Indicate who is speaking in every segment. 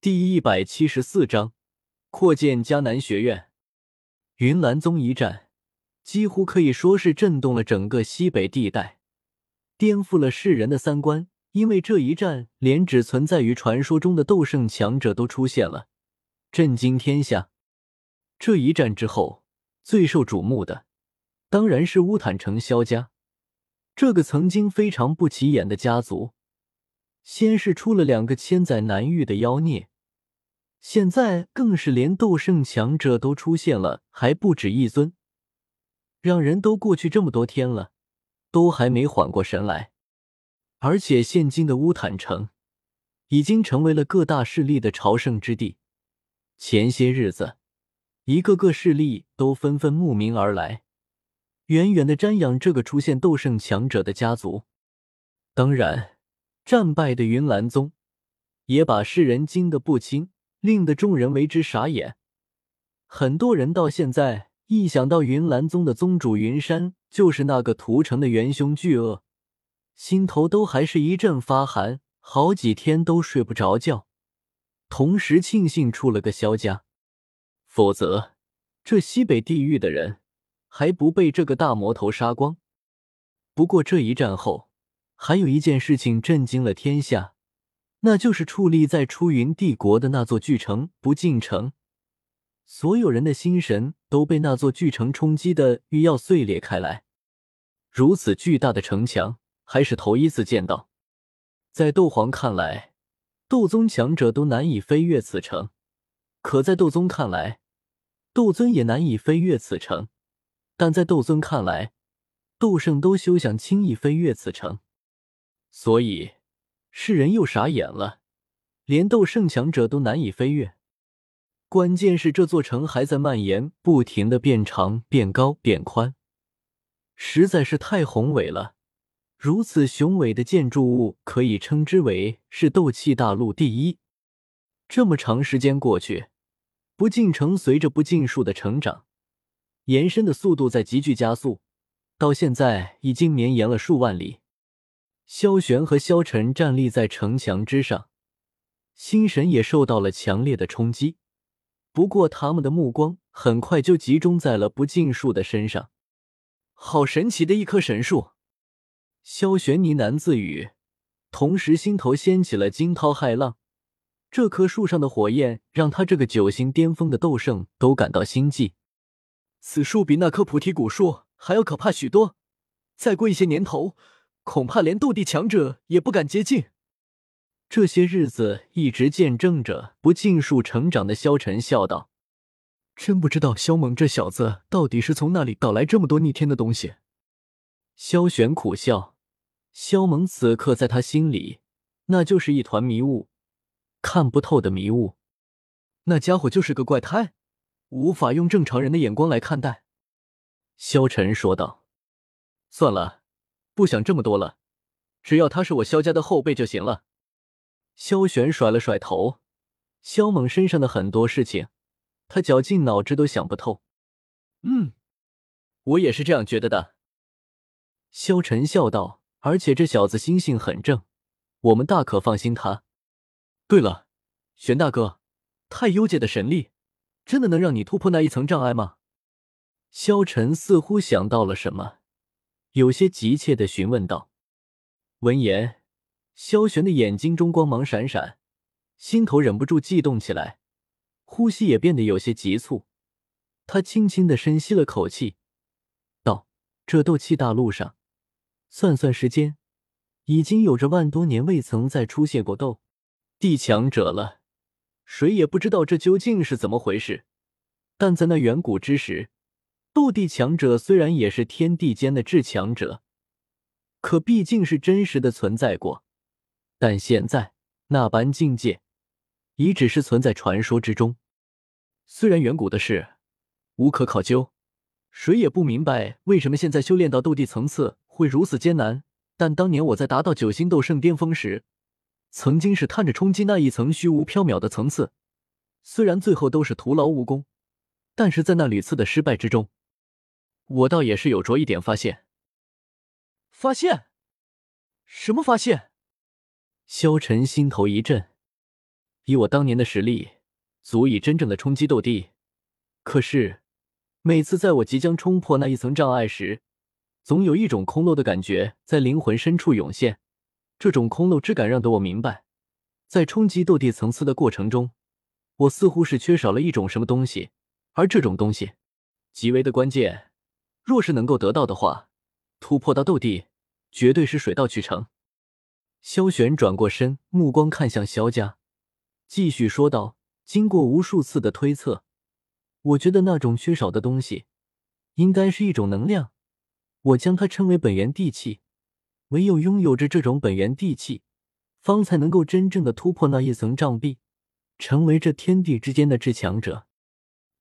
Speaker 1: 第一百七十四章扩建迦南学院。云岚宗一战几乎可以说是震动了整个西北地带，颠覆了世人的三观。因为这一战，连只存在于传说中的斗圣强者都出现了，震惊天下。这一战之后，最受瞩目的当然是乌坦城萧家，这个曾经非常不起眼的家族。先是出了两个千载难遇的妖孽，现在更是连斗圣强者都出现了，还不止一尊，让人都过去这么多天了，都还没缓过神来。而且现今的乌坦城已经成为了各大势力的朝圣之地。前些日子，一个个势力都纷纷慕名而来，远远的瞻仰这个出现斗圣强者的家族。当然。战败的云岚宗也把世人惊得不轻，令得众人为之傻眼。很多人到现在一想到云岚宗的宗主云山就是那个屠城的元凶巨鳄，心头都还是一阵发寒，好几天都睡不着觉。同时庆幸出了个萧家，否则这西北地狱的人还不被这个大魔头杀光。不过这一战后。还有一件事情震惊了天下，那就是矗立在出云帝国的那座巨城不进城，所有人的心神都被那座巨城冲击的欲要碎裂开来。如此巨大的城墙，还是头一次见到。在斗皇看来，斗宗强者都难以飞越此城；可在斗宗看来，斗尊也难以飞越此城；但在斗尊看来，斗圣都休想轻易飞越此城。所以，世人又傻眼了，连斗圣强者都难以飞跃。关键是这座城还在蔓延，不停的变长、变高、变宽，实在是太宏伟了。如此雄伟的建筑物，可以称之为是斗气大陆第一。这么长时间过去，不进城随着不尽数的成长，延伸的速度在急剧加速，到现在已经绵延了数万里。萧玄和萧晨站立在城墙之上，心神也受到了强烈的冲击。不过，他们的目光很快就集中在了不尽树的身上。好神奇的一棵神树！萧玄呢喃自语，同时心头掀起了惊涛骇浪。这棵树上的火焰让他这个九星巅峰的斗圣都感到心悸。此树比那棵菩提古树还要可怕许多。再过一些年头。恐怕连斗帝强者也不敢接近。这些日子一直见证着不尽数成长的萧晨笑道：“真不知道萧猛这小子到底是从哪里搞来这么多逆天的东西。”萧玄苦笑，萧猛此刻在他心里，那就是一团迷雾，看不透的迷雾。那家伙就是个怪胎，无法用正常人的眼光来看待。”萧晨说道：“算了。”不想这么多了，只要他是我萧家的后辈就行了。萧玄甩了甩头，萧猛身上的很多事情，他绞尽脑汁都想不透。嗯，我也是这样觉得的。萧晨笑道，而且这小子心性很正，我们大可放心他。对了，玄大哥，太幽界的神力，真的能让你突破那一层障碍吗？萧晨似乎想到了什么。有些急切的询问道。闻言，萧玄的眼睛中光芒闪闪，心头忍不住悸动起来，呼吸也变得有些急促。他轻轻的深吸了口气，道：“这斗气大陆上，算算时间，已经有着万多年未曾再出现过斗帝强者了。谁也不知道这究竟是怎么回事。但在那远古之时。”斗帝强者虽然也是天地间的至强者，可毕竟是真实的存在过。但现在那般境界，已只是存在传说之中。虽然远古的事无可考究，谁也不明白为什么现在修炼到斗帝层次会如此艰难。但当年我在达到九星斗圣巅峰时，曾经是探着冲击那一层虚无缥缈的层次，虽然最后都是徒劳无功，但是在那屡次的失败之中。我倒也是有着一点发现。发现？什么发现？萧晨心头一震，以我当年的实力，足以真正的冲击斗帝。可是，每次在我即将冲破那一层障碍时，总有一种空漏的感觉在灵魂深处涌现。这种空漏之感让得我明白，在冲击斗帝层次的过程中，我似乎是缺少了一种什么东西，而这种东西极为的关键。若是能够得到的话，突破到斗帝，绝对是水到渠成。萧玄转过身，目光看向萧家，继续说道：“经过无数次的推测，我觉得那种缺少的东西，应该是一种能量。我将它称为本源地气。唯有拥有着这种本源地气，方才能够真正的突破那一层障壁，成为这天地之间的至强者。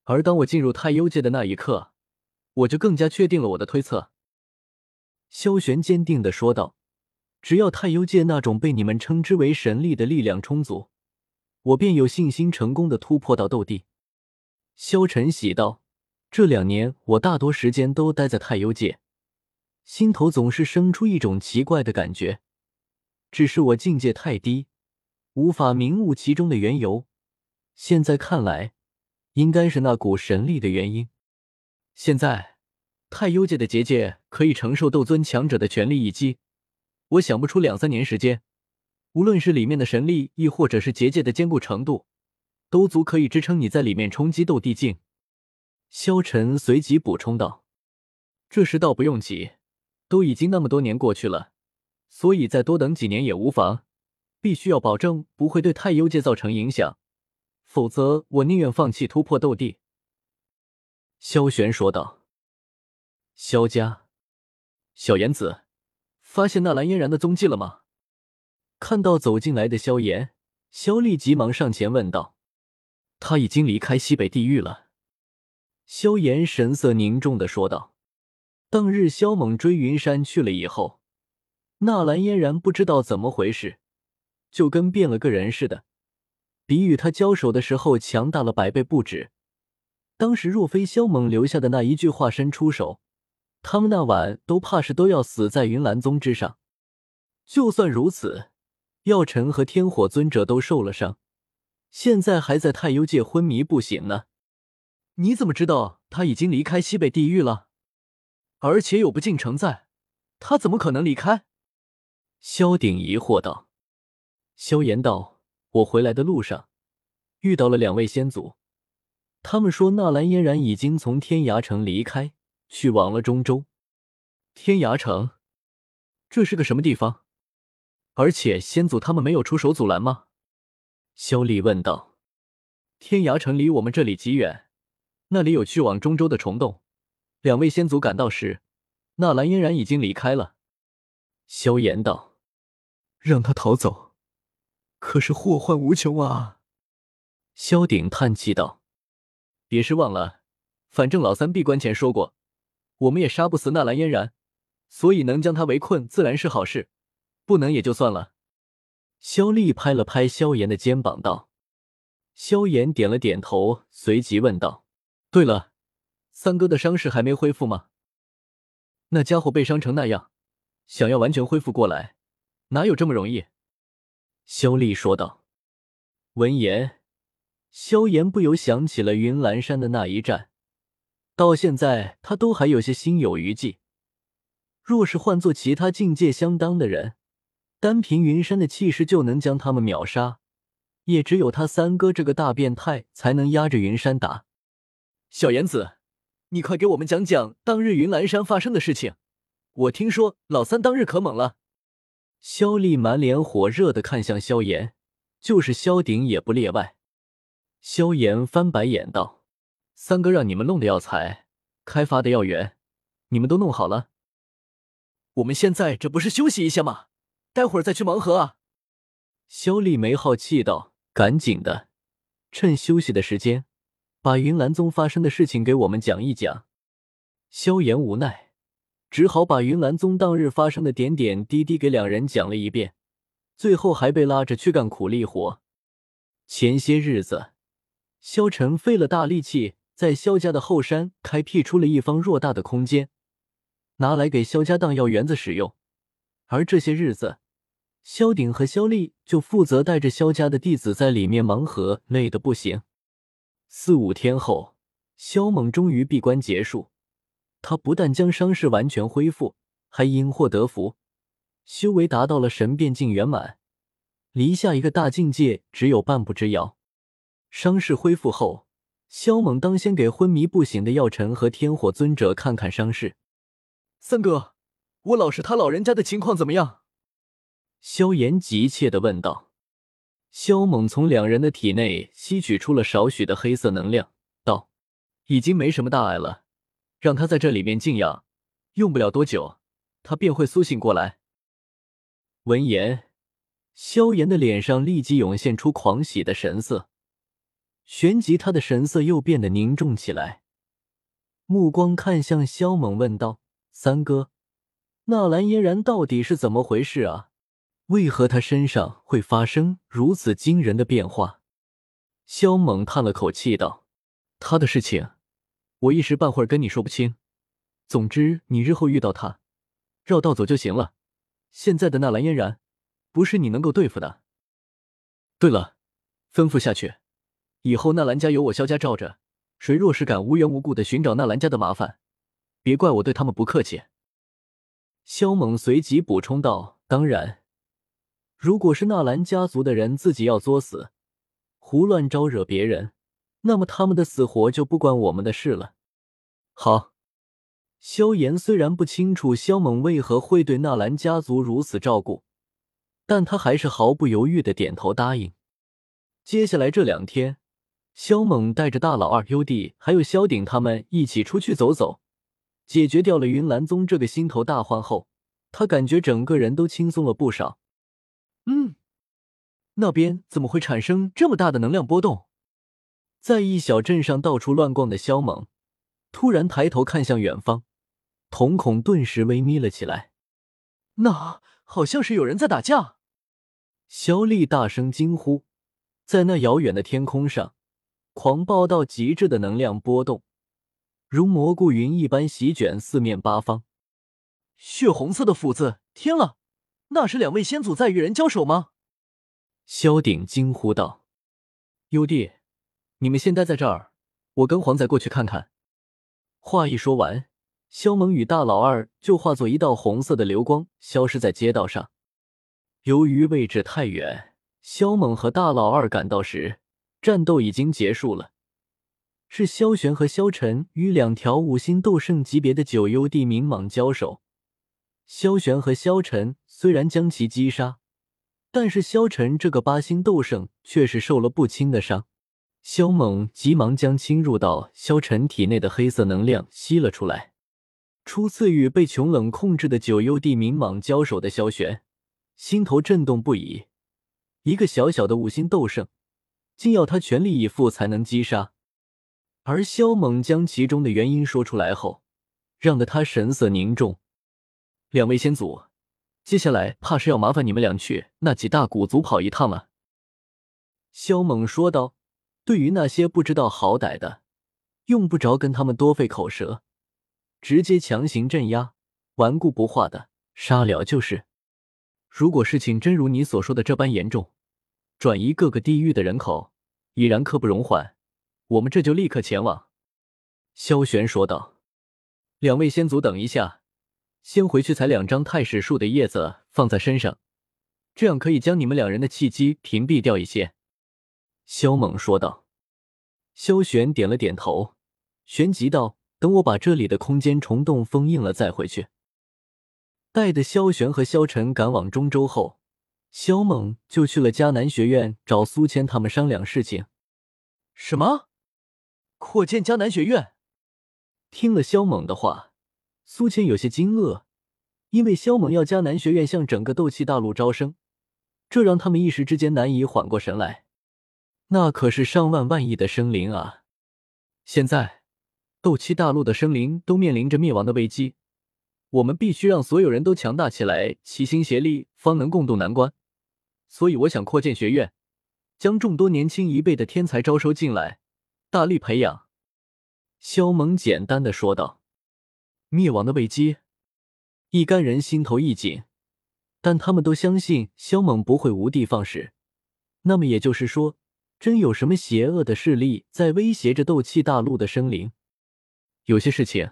Speaker 1: 而当我进入太幽界的那一刻，我就更加确定了我的推测。”萧玄坚定的说道。只要太幽界那种被你们称之为神力的力量充足，我便有信心成功的突破到斗帝。萧晨喜道：“这两年我大多时间都待在太幽界，心头总是生出一种奇怪的感觉，只是我境界太低，无法明悟其中的缘由。现在看来，应该是那股神力的原因。现在，太幽界的结界可以承受斗尊强者的全力一击。”我想不出两三年时间，无论是里面的神力，亦或者是结界的坚固程度，都足可以支撑你在里面冲击斗帝境。萧晨随即补充道：“这事倒不用急，都已经那么多年过去了，所以再多等几年也无妨。必须要保证不会对太幽界造成影响，否则我宁愿放弃突破斗帝。”萧玄说道：“萧家，小言子。”发现纳兰嫣然的踪迹了吗？看到走进来的萧炎，萧丽急忙上前问道：“他已经离开西北地狱了。”萧炎神色凝重的说道：“当日萧猛追云山去了以后，纳兰嫣然不知道怎么回事，就跟变了个人似的，比与他交手的时候强大了百倍不止。当时若非萧猛留下的那一句话，伸出手。”他们那晚都怕是都要死在云岚宗之上。就算如此，药尘和天火尊者都受了伤，现在还在太幽界昏迷不醒呢。你怎么知道他已经离开西北地狱了？而且有不敬城在，他怎么可能离开？萧鼎疑惑道。萧炎道：“我回来的路上遇到了两位先祖，他们说纳兰嫣然已经从天涯城离开。”去往了中州，天涯城，这是个什么地方？而且先祖他们没有出手阻拦吗？萧丽问道。天涯城离我们这里极远，那里有去往中州的虫洞。两位先祖赶到时，纳兰嫣然已经离开了。萧炎道：“
Speaker 2: 让他逃走，可是祸患无穷啊。”
Speaker 1: 萧鼎叹气道：“别失望了，反正老三闭关前说过。”我们也杀不死纳兰嫣然，所以能将他围困自然是好事，不能也就算了。萧丽拍了拍萧炎的肩膀道：“萧炎点了点头，随即问道：对了，三哥的伤势还没恢复吗？那家伙被伤成那样，想要完全恢复过来，哪有这么容易？”萧丽说道。闻言，萧炎不由想起了云岚山的那一战。到现在，他都还有些心有余悸。若是换做其他境界相当的人，单凭云山的气势就能将他们秒杀，也只有他三哥这个大变态才能压着云山打。小言子，你快给我们讲讲当日云岚山发生的事情。我听说老三当日可猛了。萧丽满脸火热的看向萧炎，就是萧鼎也不例外。萧炎翻白眼道。三哥让你们弄的药材、开发的药源，你们都弄好了？我们现在这不是休息一下吗？待会儿再去盲盒啊！萧丽没好气道：“赶紧的，趁休息的时间，把云岚宗发生的事情给我们讲一讲。”萧炎无奈，只好把云岚宗当日发生的点点滴滴给两人讲了一遍，最后还被拉着去干苦力活。前些日子，萧晨费了大力气。在萧家的后山开辟出了一方偌大的空间，拿来给萧家当药园子使用。而这些日子，萧鼎和萧丽就负责带着萧家的弟子在里面盲盒，累得不行。四五天后，萧猛终于闭关结束，他不但将伤势完全恢复，还因祸得福，修为达到了神变境圆满，离下一个大境界只有半步之遥。伤势恢复后，萧猛当先给昏迷不醒的药尘和天火尊者看看伤势。
Speaker 2: 三哥，我老师他老人家的情况怎么样？
Speaker 1: 萧炎急切的问道。萧猛从两人的体内吸取出了少许的黑色能量，道：“已经没什么大碍了，让他在这里面静养，用不了多久，他便会苏醒过来。”闻言，萧炎的脸上立即涌现出狂喜的神色，旋即他的神色又变得凝重起来，目光看向萧猛，问道：“三哥，纳兰嫣然到底是怎么回事啊？”为何他身上会发生如此惊人的变化？萧猛叹了口气道：“他的事情，我一时半会儿跟你说不清。总之，你日后遇到他，绕道走就行了。现在的纳兰嫣然，不是你能够对付的。对了，吩咐下去，以后纳兰家有我萧家罩着，谁若是敢无缘无故的寻找纳兰家的麻烦，别怪我对他们不客气。”萧猛随即补充道：“当然。”如果是纳兰家族的人自己要作死，胡乱招惹别人，那么他们的死活就不关我们的事了。好，萧炎虽然不清楚萧猛为何会对纳兰家族如此照顾，但他还是毫不犹豫的点头答应。接下来这两天，萧猛带着大老二优弟还有萧鼎他们一起出去走走，解决掉了云岚宗这个心头大患后，他感觉整个人都轻松了不少。嗯，那边怎么会产生这么大的能量波动？在一小镇上到处乱逛的萧猛，突然抬头看向远方，瞳孔顿时微眯了起来。那好像是有人在打架。萧丽大声惊呼，在那遥远的天空上，狂暴到极致的能量波动，如蘑菇云一般席卷四面八方。血红色的斧子，天了！那是两位先祖在与人交手吗？萧鼎惊呼道：“优弟，你们先待在这儿，我跟黄仔过去看看。”话一说完，萧猛与大老二就化作一道红色的流光，消失在街道上。由于位置太远，萧猛和大老二赶到时，战斗已经结束了。是萧玄和萧晨与两条五星斗圣级别的九幽地冥蟒交手。萧玄和萧晨虽然将其击杀，但是萧晨这个八星斗圣却是受了不轻的伤。萧猛急忙将侵入到萧晨体内的黑色能量吸了出来。初次与被穷冷控制的九幽地冥蟒交手的萧玄，心头震动不已。一个小小的五星斗圣，竟要他全力以赴才能击杀。而萧猛将其中的原因说出来后，让得他神色凝重。两位先祖，接下来怕是要麻烦你们俩去那几大古族跑一趟了。”萧猛说道。对于那些不知道好歹的，用不着跟他们多费口舌，直接强行镇压，顽固不化的杀了就是。如果事情真如你所说的这般严重，转移各个地域的人口已然刻不容缓，我们这就立刻前往。”萧玄说道。“两位先祖，等一下。”先回去采两张太史树的叶子放在身上，这样可以将你们两人的气机屏蔽掉一些。”萧猛说道。萧玄点了点头，旋即道：“等我把这里的空间虫洞封印了再回去。”带着萧玄和萧晨赶往中州后，萧猛就去了迦南学院找苏谦他们商量事情。什么？扩建迦南学院？听了萧猛的话。苏谦有些惊愕，因为萧猛要迦南学院向整个斗气大陆招生，这让他们一时之间难以缓过神来。那可是上万万亿的生灵啊！现在斗气大陆的生灵都面临着灭亡的危机，我们必须让所有人都强大起来，齐心协力，方能共度难关。所以，我想扩建学院，将众多年轻一辈的天才招收进来，大力培养。”萧猛简单的说道。灭亡的危机，一干人心头一紧，但他们都相信萧猛不会无的放矢。那么也就是说，真有什么邪恶的势力在威胁着斗气大陆的生灵？有些事情，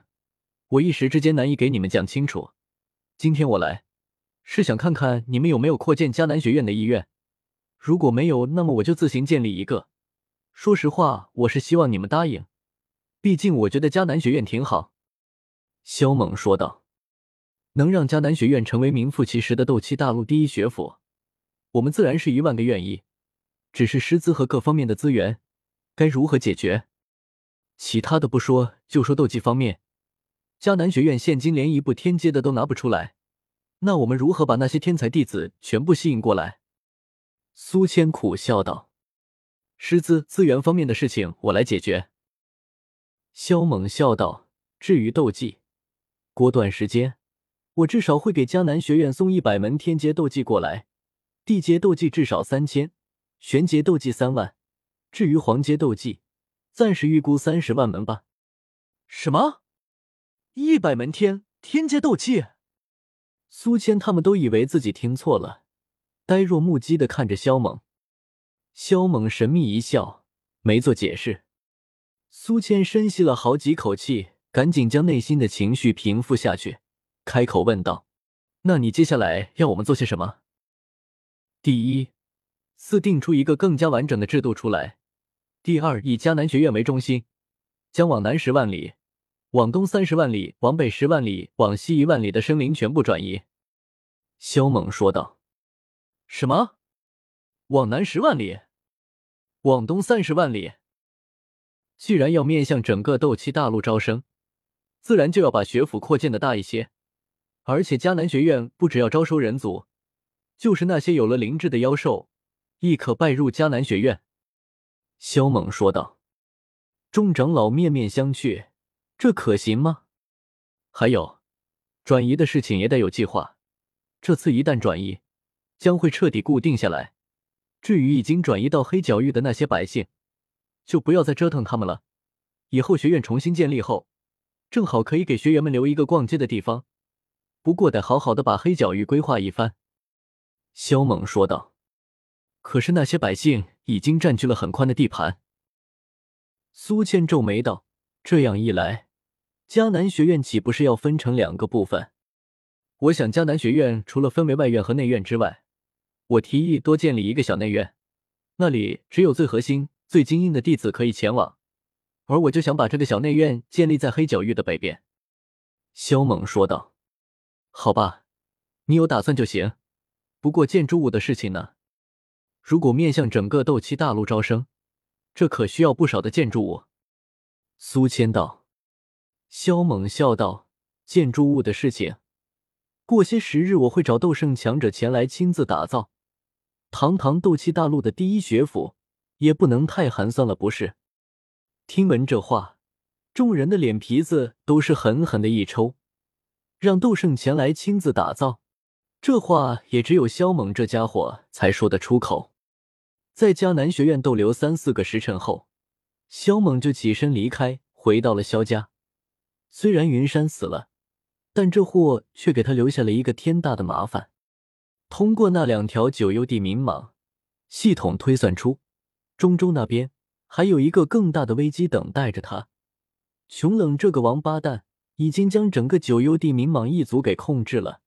Speaker 1: 我一时之间难以给你们讲清楚。今天我来，是想看看你们有没有扩建迦南学院的意愿。如果没有，那么我就自行建立一个。说实话，我是希望你们答应，毕竟我觉得迦南学院挺好。”萧猛说道。“能让迦南学院成为名副其实的斗气大陆第一学府，我们自然是一万个愿意。只是师资和各方面的资源，该如何解决？其他的不说，就说斗技方面，迦南学院现今连一步天阶的都拿不出来，那我们如何把那些天才弟子全部吸引过来？”苏谦苦笑道。师资资源方面的事情我来解决。萧猛笑道：“至于斗技，过段时间，我至少会给迦南学院送一百门天阶斗技过来，地阶斗技至少三千，玄阶斗技三万。至于黄阶斗技，暂时预估三十万门吧。”什么？一百门天天阶斗技？苏谦他们都以为自己听错了，呆若木鸡的看着萧猛。萧猛神秘一笑，没做解释。苏谦深吸了好几口气，赶紧将内心的情绪平复下去，开口问道：“那你接下来要我们做些什么？”第一，自定出一个更加完整的制度出来；第二，以迦南学院为中心，将往南十万里、往东三十万里、往北十万里、往西一万里的生灵全部转移。”萧猛说道。“什么？往南十万里？”往东三十万里。既然要面向整个斗气大陆招生，自然就要把学府扩建的大一些。而且迦南学院不只要招收人族，就是那些有了灵智的妖兽，亦可拜入迦南学院。萧猛说道。众长老面面相觑，这可行吗？还有，转移的事情也得有计划。这次一旦转移，将会彻底固定下来。至于已经转移到黑角域的那些百姓，就不要再折腾他们了。以后学院重新建立后，正好可以给学员们留一个逛街的地方。不过得好好的把黑角域规划一番。”萧猛说道。“可是那些百姓已经占据了很宽的地盘。”苏倩皱眉道：“这样一来，迦南学院岂不是要分成两个部分？我想，迦南学院除了分为外院和内院之外，”我提议多建立一个小内院，那里只有最核心、最精英的弟子可以前往，而我就想把这个小内院建立在黑角域的北边。”萧猛说道。“好吧，你有打算就行。不过建筑物的事情呢？如果面向整个斗气大陆招生，这可需要不少的建筑物。”苏谦道。萧猛笑道：“建筑物的事情，过些时日我会找斗圣强者前来亲自打造。”堂堂斗气大陆的第一学府，也不能太寒酸了，不是？听闻这话，众人的脸皮子都是狠狠的一抽。让斗圣前来亲自打造，这话也只有萧猛这家伙才说得出口。在迦南学院逗留三四个时辰后，萧猛就起身离开，回到了萧家。虽然云山死了，但这货却给他留下了一个天大的麻烦。通过那两条九幽地冥蟒，系统推算出中州那边还有一个更大的危机等待着他。穷冷这个王八蛋已经将整个九幽地冥蟒一族给控制了，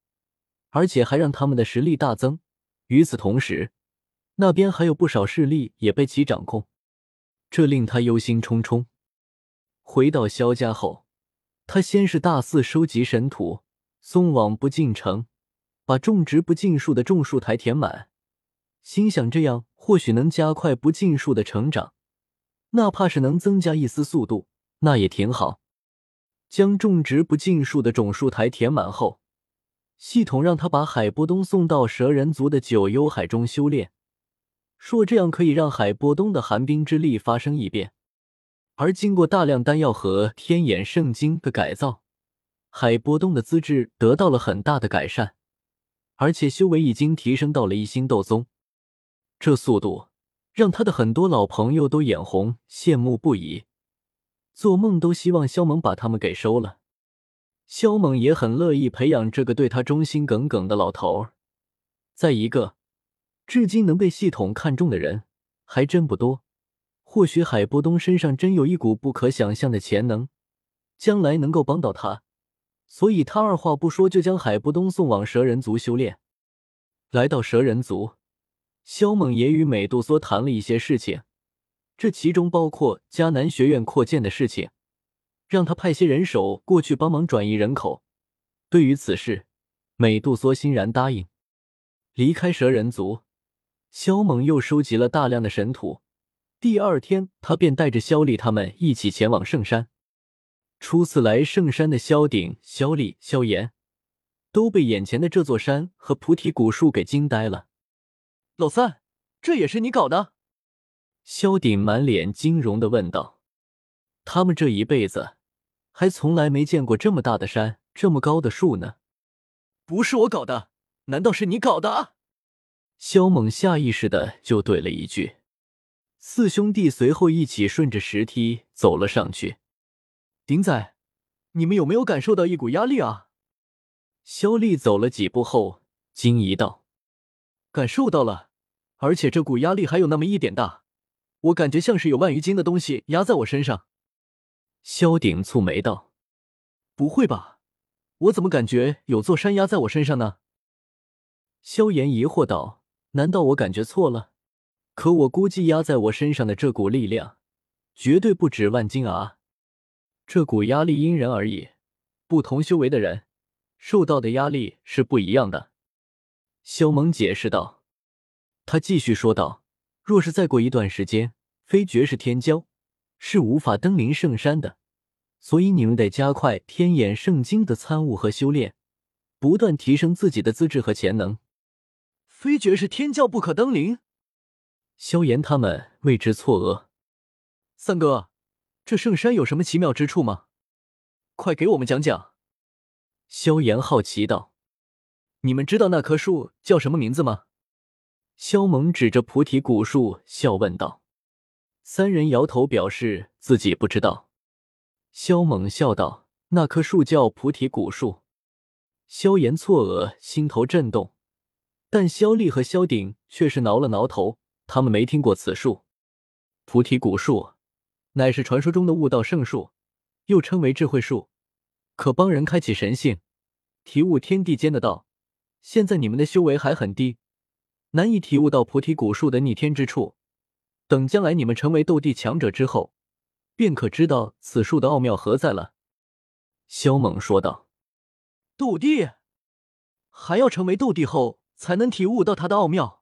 Speaker 1: 而且还让他们的实力大增。与此同时，那边还有不少势力也被其掌控，这令他忧心忡忡。回到萧家后，他先是大肆收集神土，送往不进城。把种植不尽数的种树台填满，心想这样或许能加快不尽数的成长，哪怕是能增加一丝速度，那也挺好。将种植不尽数的种树台填满后，系统让他把海波东送到蛇人族的九幽海中修炼，说这样可以让海波东的寒冰之力发生异变。而经过大量丹药和天眼圣经的改造，海波东的资质得到了很大的改善。而且修为已经提升到了一星斗宗，这速度让他的很多老朋友都眼红，羡慕不已，做梦都希望萧猛把他们给收了。萧猛也很乐意培养这个对他忠心耿耿的老头儿，再一个，至今能被系统看中的人还真不多。或许海波东身上真有一股不可想象的潜能，将来能够帮到他，所以他二话不说就将海波东送往蛇人族修炼。来到蛇人族，萧猛也与美杜莎谈了一些事情，这其中包括迦南学院扩建的事情，让他派些人手过去帮忙转移人口。对于此事，美杜莎欣然答应。离开蛇人族，萧猛又收集了大量的神土。第二天，他便带着萧丽他们一起前往圣山。初次来圣山的萧鼎、萧丽、萧炎，都被眼前的这座山和菩提古树给惊呆了。
Speaker 3: 老三，这也是你搞的？
Speaker 1: 萧鼎满脸惊容的问道。他们这一辈子还从来没见过这么大的山，这么高的树呢。
Speaker 3: 不是我搞的，难道是你搞的？
Speaker 1: 萧猛下意识的就怼了一句。四兄弟随后一起顺着石梯走了上去。
Speaker 3: 鼎仔，你们有没有感受到一股压力啊？
Speaker 1: 萧丽走了几步后惊疑道：“
Speaker 3: 感受到了，而且这股压力还有那么一点大，我感觉像是有万余斤的东西压在我身上。”
Speaker 1: 萧鼎蹙眉道：“
Speaker 3: 不会吧？我怎么感觉有座山压在我身上呢？”
Speaker 1: 萧炎疑惑道：“难道我感觉错了？”可我估计压在我身上的这股力量，绝对不止万斤啊！这股压力因人而异，不同修为的人受到的压力是不一样的。萧猛解释道。他继续说道：“若是再过一段时间，非绝世天骄是无法登临圣山的，所以你们得加快天眼圣经的参悟和修炼，不断提升自己的资质和潜能。
Speaker 3: 非绝世天骄不可登临。”
Speaker 1: 萧炎他们为之错愕。
Speaker 3: 三哥，这圣山有什么奇妙之处吗？快给我们讲讲。
Speaker 1: 萧炎好奇道：“
Speaker 3: 你们知道那棵树叫什么名字吗？”
Speaker 1: 萧猛指着菩提古树笑问道。三人摇头表示自己不知道。萧猛笑道：“那棵树叫菩提古树。”萧炎错愕，心头震动，但萧丽和萧鼎却是挠了挠头。他们没听过此术，菩提古树，乃是传说中的悟道圣树，又称为智慧树，可帮人开启神性，体悟天地间的道。现在你们的修为还很低，难以体悟到菩提古树的逆天之处。等将来你们成为斗帝强者之后，便可知道此树的奥妙何在了。”萧猛说道。
Speaker 3: “斗帝，还要成为斗帝后才能体悟到它的奥妙？”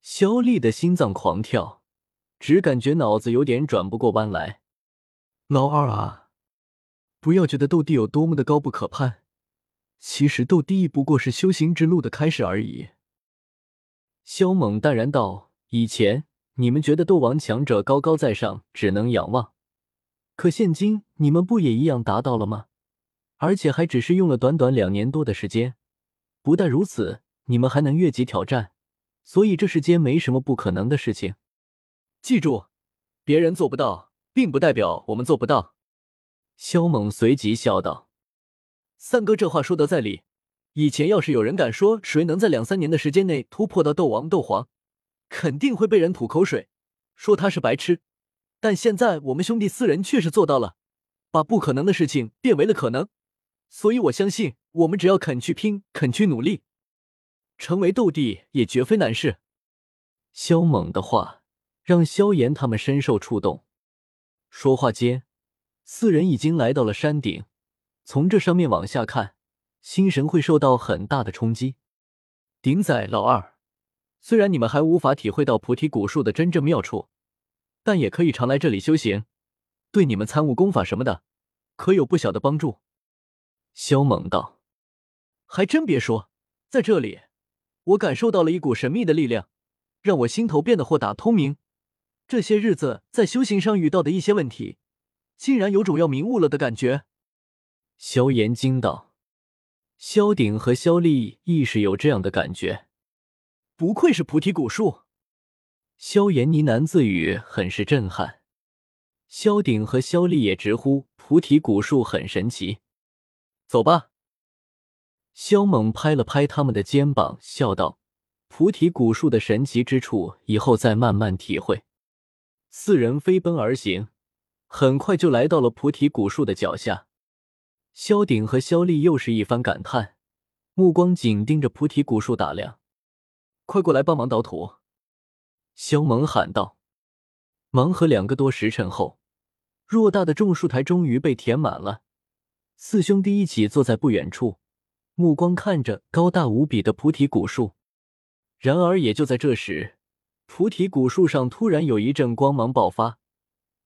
Speaker 1: 肖丽的心脏狂跳，只感觉脑子有点转不过弯来。
Speaker 2: 老二啊，不要觉得斗帝有多么的高不可攀，其实斗帝不过是修行之路的开始而已。
Speaker 1: 肖猛淡然道：“以前你们觉得斗王强者高高在上，只能仰望，可现今你们不也一样达到了吗？而且还只是用了短短两年多的时间。不但如此，你们还能越级挑战。”所以这世间没什么不可能的事情，
Speaker 3: 记住，别人做不到，并不代表我们做不到。
Speaker 1: 萧猛随即笑道：“
Speaker 3: 三哥这话说得在理。以前要是有人敢说谁能在两三年的时间内突破到斗王、斗皇，肯定会被人吐口水，说他是白痴。但现在我们兄弟四人确实做到了，把不可能的事情变为了可能。所以我相信，我们只要肯去拼，肯去努力。”成为斗帝也绝非难事。
Speaker 1: 萧猛的话让萧炎他们深受触动。说话间，四人已经来到了山顶。从这上面往下看，心神会受到很大的冲击。
Speaker 3: 鼎仔老二，虽然你们还无法体会到菩提古树的真正妙处，但也可以常来这里修行，对你们参悟功法什么的，可有不小的帮助。
Speaker 1: 萧猛道：“
Speaker 3: 还真别说，在这里。”我感受到了一股神秘的力量，让我心头变得豁达通明。这些日子在修行上遇到的一些问题，竟然有种要明悟了的感觉。
Speaker 1: 萧炎惊道：“萧鼎和萧丽亦是有这样的感觉，
Speaker 3: 不愧是菩提古树。”
Speaker 1: 萧炎呢喃自语，很是震撼。萧鼎和萧丽也直呼菩提古树很神奇。
Speaker 3: 走吧。
Speaker 1: 萧猛拍了拍他们的肩膀，笑道：“菩提古树的神奇之处，以后再慢慢体会。四人飞奔而行，很快就来到了菩提古树的脚下。萧鼎和萧丽又是一番感叹，目光紧盯着菩提古树打量。
Speaker 3: 快过来帮忙倒土！
Speaker 1: 萧猛喊道。忙和两个多时辰后，偌大的种树台终于被填满了。四兄弟一起坐在不远处，目光看着高大无比的菩提古树。然而，也就在这时，菩提古树上突然有一阵光芒爆发，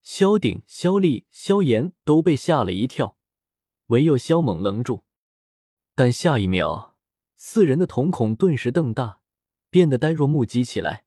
Speaker 1: 萧鼎、萧丽、萧炎都被吓了一跳，唯有萧猛愣住。但下一秒，四人的瞳孔顿时瞪大，变得呆若木鸡起来。